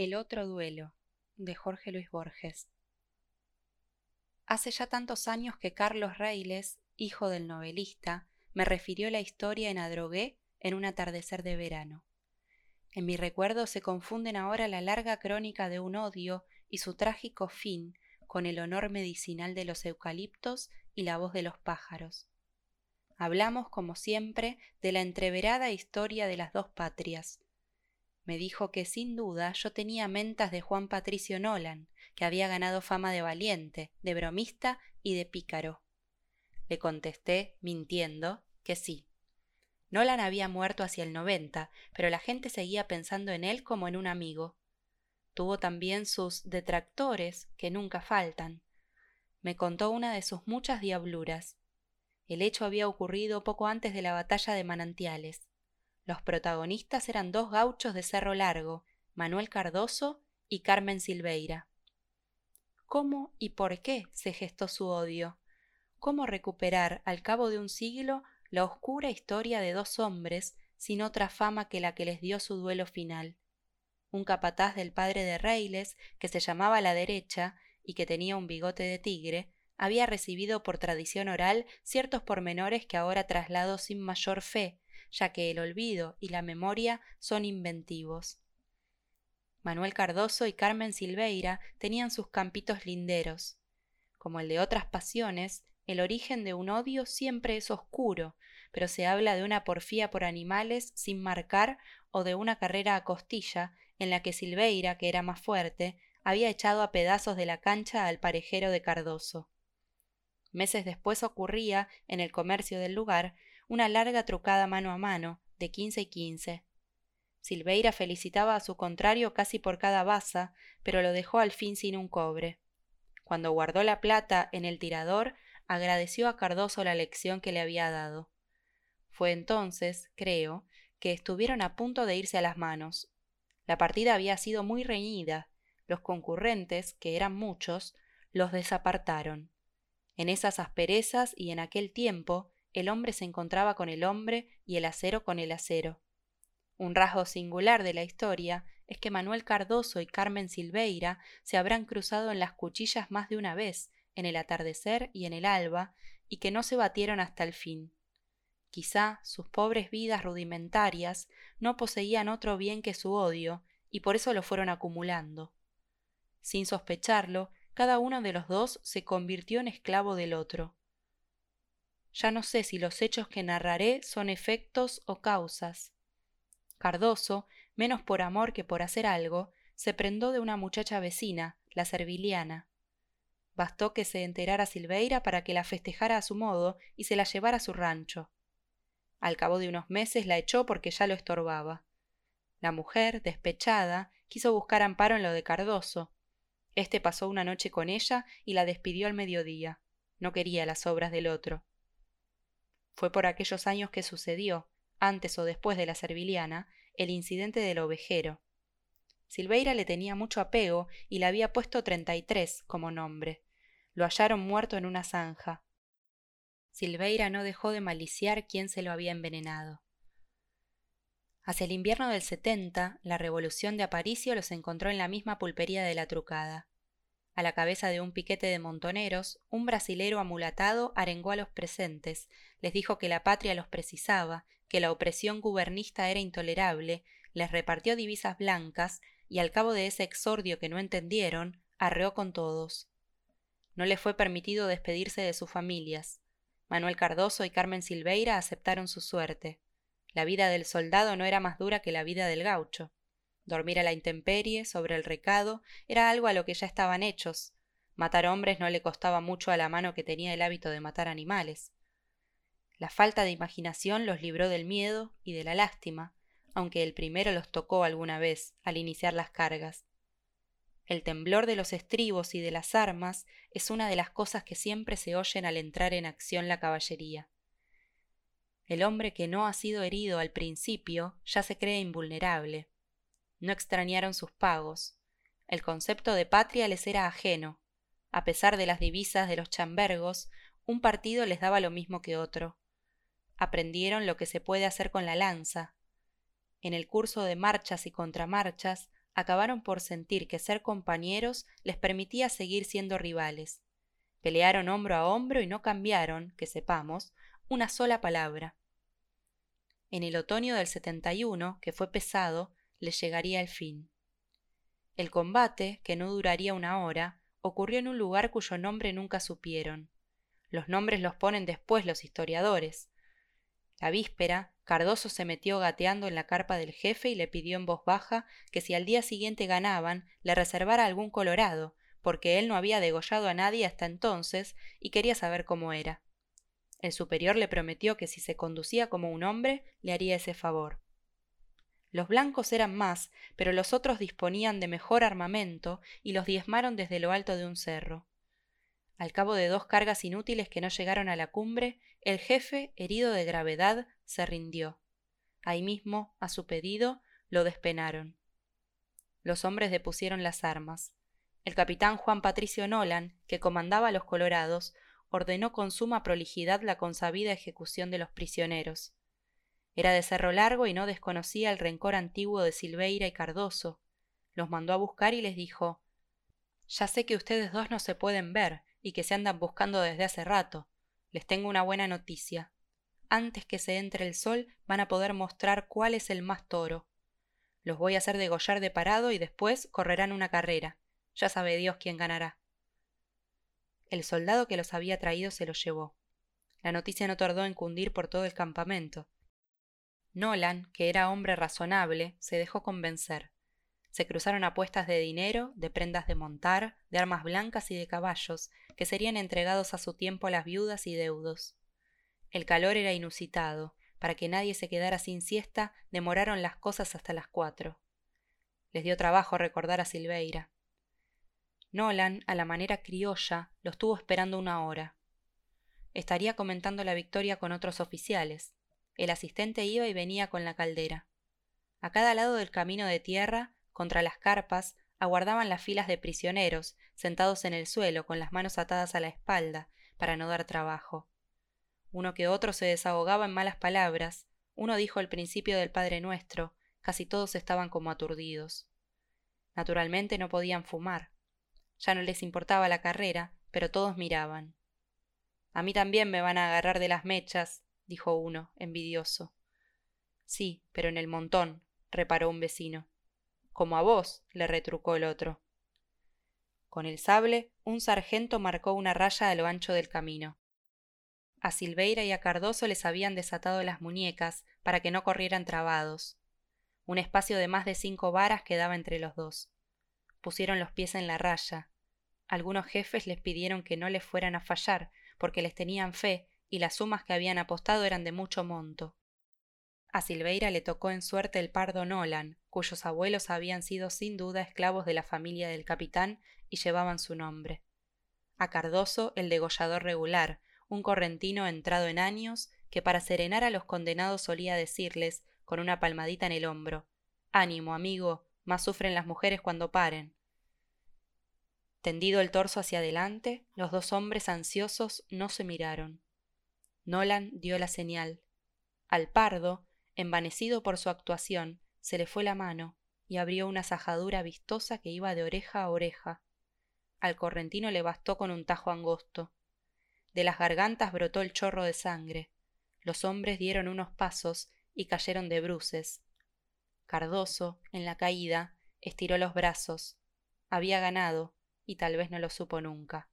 El otro duelo de Jorge Luis Borges Hace ya tantos años que Carlos Reiles, hijo del novelista, me refirió la historia en Adrogué en un atardecer de verano. En mi recuerdo se confunden ahora la larga crónica de un odio y su trágico fin con el honor medicinal de los eucaliptos y la voz de los pájaros. Hablamos, como siempre, de la entreverada historia de las dos patrias. Me dijo que sin duda yo tenía mentas de Juan Patricio Nolan, que había ganado fama de valiente, de bromista y de pícaro. Le contesté, mintiendo, que sí. Nolan había muerto hacia el noventa, pero la gente seguía pensando en él como en un amigo. Tuvo también sus detractores, que nunca faltan. Me contó una de sus muchas diabluras. El hecho había ocurrido poco antes de la batalla de Manantiales. Los protagonistas eran dos gauchos de Cerro Largo, Manuel Cardoso y Carmen Silveira. ¿Cómo y por qué se gestó su odio? ¿Cómo recuperar al cabo de un siglo la oscura historia de dos hombres sin otra fama que la que les dio su duelo final? un capataz del padre de Reiles, que se llamaba La Derecha y que tenía un bigote de tigre, había recibido por tradición oral ciertos pormenores que ahora traslado sin mayor fe, ya que el olvido y la memoria son inventivos. Manuel Cardoso y Carmen Silveira tenían sus campitos linderos. Como el de otras pasiones, el origen de un odio siempre es oscuro, pero se habla de una porfía por animales sin marcar o de una carrera a costilla en la que Silveira, que era más fuerte, había echado a pedazos de la cancha al parejero de Cardoso. Meses después ocurría, en el comercio del lugar, una larga trucada mano a mano, de quince y quince. Silveira felicitaba a su contrario casi por cada baza, pero lo dejó al fin sin un cobre. Cuando guardó la plata en el tirador, agradeció a Cardoso la lección que le había dado. Fue entonces, creo, que estuvieron a punto de irse a las manos, la partida había sido muy reñida. Los concurrentes, que eran muchos, los desapartaron. En esas asperezas y en aquel tiempo, el hombre se encontraba con el hombre y el acero con el acero. Un rasgo singular de la historia es que Manuel Cardoso y Carmen Silveira se habrán cruzado en las cuchillas más de una vez, en el atardecer y en el alba, y que no se batieron hasta el fin. Quizá sus pobres vidas rudimentarias no poseían otro bien que su odio, y por eso lo fueron acumulando. Sin sospecharlo, cada uno de los dos se convirtió en esclavo del otro. Ya no sé si los hechos que narraré son efectos o causas. Cardoso, menos por amor que por hacer algo, se prendó de una muchacha vecina, la serviliana. Bastó que se enterara Silveira para que la festejara a su modo y se la llevara a su rancho. Al cabo de unos meses la echó porque ya lo estorbaba. La mujer, despechada, quiso buscar amparo en lo de Cardoso. Este pasó una noche con ella y la despidió al mediodía. No quería las obras del otro. Fue por aquellos años que sucedió, antes o después de la serviliana, el incidente del ovejero. Silveira le tenía mucho apego y le había puesto treinta y tres como nombre. Lo hallaron muerto en una zanja. Silveira no dejó de maliciar quién se lo había envenenado. Hacia el invierno del 70, la revolución de Aparicio los encontró en la misma pulpería de la trucada. A la cabeza de un piquete de montoneros, un brasilero amulatado arengó a los presentes, les dijo que la patria los precisaba, que la opresión gubernista era intolerable, les repartió divisas blancas y al cabo de ese exordio que no entendieron, arreó con todos. No les fue permitido despedirse de sus familias. Manuel Cardoso y Carmen Silveira aceptaron su suerte. La vida del soldado no era más dura que la vida del gaucho. Dormir a la intemperie, sobre el recado, era algo a lo que ya estaban hechos. Matar hombres no le costaba mucho a la mano que tenía el hábito de matar animales. La falta de imaginación los libró del miedo y de la lástima, aunque el primero los tocó alguna vez al iniciar las cargas. El temblor de los estribos y de las armas es una de las cosas que siempre se oyen al entrar en acción la caballería. El hombre que no ha sido herido al principio ya se cree invulnerable. No extrañaron sus pagos. El concepto de patria les era ajeno. A pesar de las divisas de los chambergos, un partido les daba lo mismo que otro. Aprendieron lo que se puede hacer con la lanza. En el curso de marchas y contramarchas acabaron por sentir que ser compañeros les permitía seguir siendo rivales. Pelearon hombro a hombro y no cambiaron, que sepamos, una sola palabra. En el otoño del 71, que fue pesado, les llegaría el fin. El combate, que no duraría una hora, ocurrió en un lugar cuyo nombre nunca supieron. Los nombres los ponen después los historiadores. La víspera, Cardoso se metió gateando en la carpa del jefe y le pidió en voz baja que si al día siguiente ganaban, le reservara algún colorado, porque él no había degollado a nadie hasta entonces y quería saber cómo era. El superior le prometió que si se conducía como un hombre, le haría ese favor. Los blancos eran más, pero los otros disponían de mejor armamento y los diezmaron desde lo alto de un cerro. Al cabo de dos cargas inútiles que no llegaron a la cumbre, el jefe, herido de gravedad, se rindió. Ahí mismo, a su pedido, lo despenaron. Los hombres depusieron las armas. El capitán Juan Patricio Nolan, que comandaba a los colorados, ordenó con suma prolijidad la consabida ejecución de los prisioneros. Era de cerro largo y no desconocía el rencor antiguo de Silveira y Cardoso. Los mandó a buscar y les dijo Ya sé que ustedes dos no se pueden ver y que se andan buscando desde hace rato. Les tengo una buena noticia. Antes que se entre el sol van a poder mostrar cuál es el más toro. Los voy a hacer degollar de parado y después correrán una carrera. Ya sabe Dios quién ganará. El soldado que los había traído se los llevó. La noticia no tardó en cundir por todo el campamento. Nolan, que era hombre razonable, se dejó convencer. Se cruzaron apuestas de dinero, de prendas de montar, de armas blancas y de caballos, que serían entregados a su tiempo a las viudas y deudos. El calor era inusitado. Para que nadie se quedara sin siesta, demoraron las cosas hasta las cuatro. Les dio trabajo recordar a Silveira. Nolan, a la manera criolla, los tuvo esperando una hora. Estaría comentando la victoria con otros oficiales. El asistente iba y venía con la caldera. A cada lado del camino de tierra, contra las carpas, aguardaban las filas de prisioneros, sentados en el suelo, con las manos atadas a la espalda, para no dar trabajo. Uno que otro se desahogaba en malas palabras, uno dijo el principio del Padre Nuestro, casi todos estaban como aturdidos. Naturalmente no podían fumar. Ya no les importaba la carrera, pero todos miraban. A mí también me van a agarrar de las mechas, dijo uno, envidioso. Sí, pero en el montón, reparó un vecino. Como a vos, le retrucó el otro. Con el sable, un sargento marcó una raya a lo ancho del camino. A Silveira y a Cardoso les habían desatado las muñecas para que no corrieran trabados. Un espacio de más de cinco varas quedaba entre los dos. Pusieron los pies en la raya. Algunos jefes les pidieron que no les fueran a fallar, porque les tenían fe y las sumas que habían apostado eran de mucho monto. A Silveira le tocó en suerte el pardo Nolan, cuyos abuelos habían sido sin duda esclavos de la familia del capitán y llevaban su nombre. A Cardoso el degollador regular, un correntino entrado en años, que para serenar a los condenados solía decirles, con una palmadita en el hombro Ánimo, amigo, más sufren las mujeres cuando paren. Tendido el torso hacia adelante, los dos hombres ansiosos no se miraron. Nolan dio la señal. Al pardo, envanecido por su actuación, se le fue la mano y abrió una sajadura vistosa que iba de oreja a oreja. Al correntino le bastó con un tajo angosto. De las gargantas brotó el chorro de sangre. Los hombres dieron unos pasos y cayeron de bruces. Cardoso, en la caída, estiró los brazos. Había ganado, y tal vez no lo supo nunca.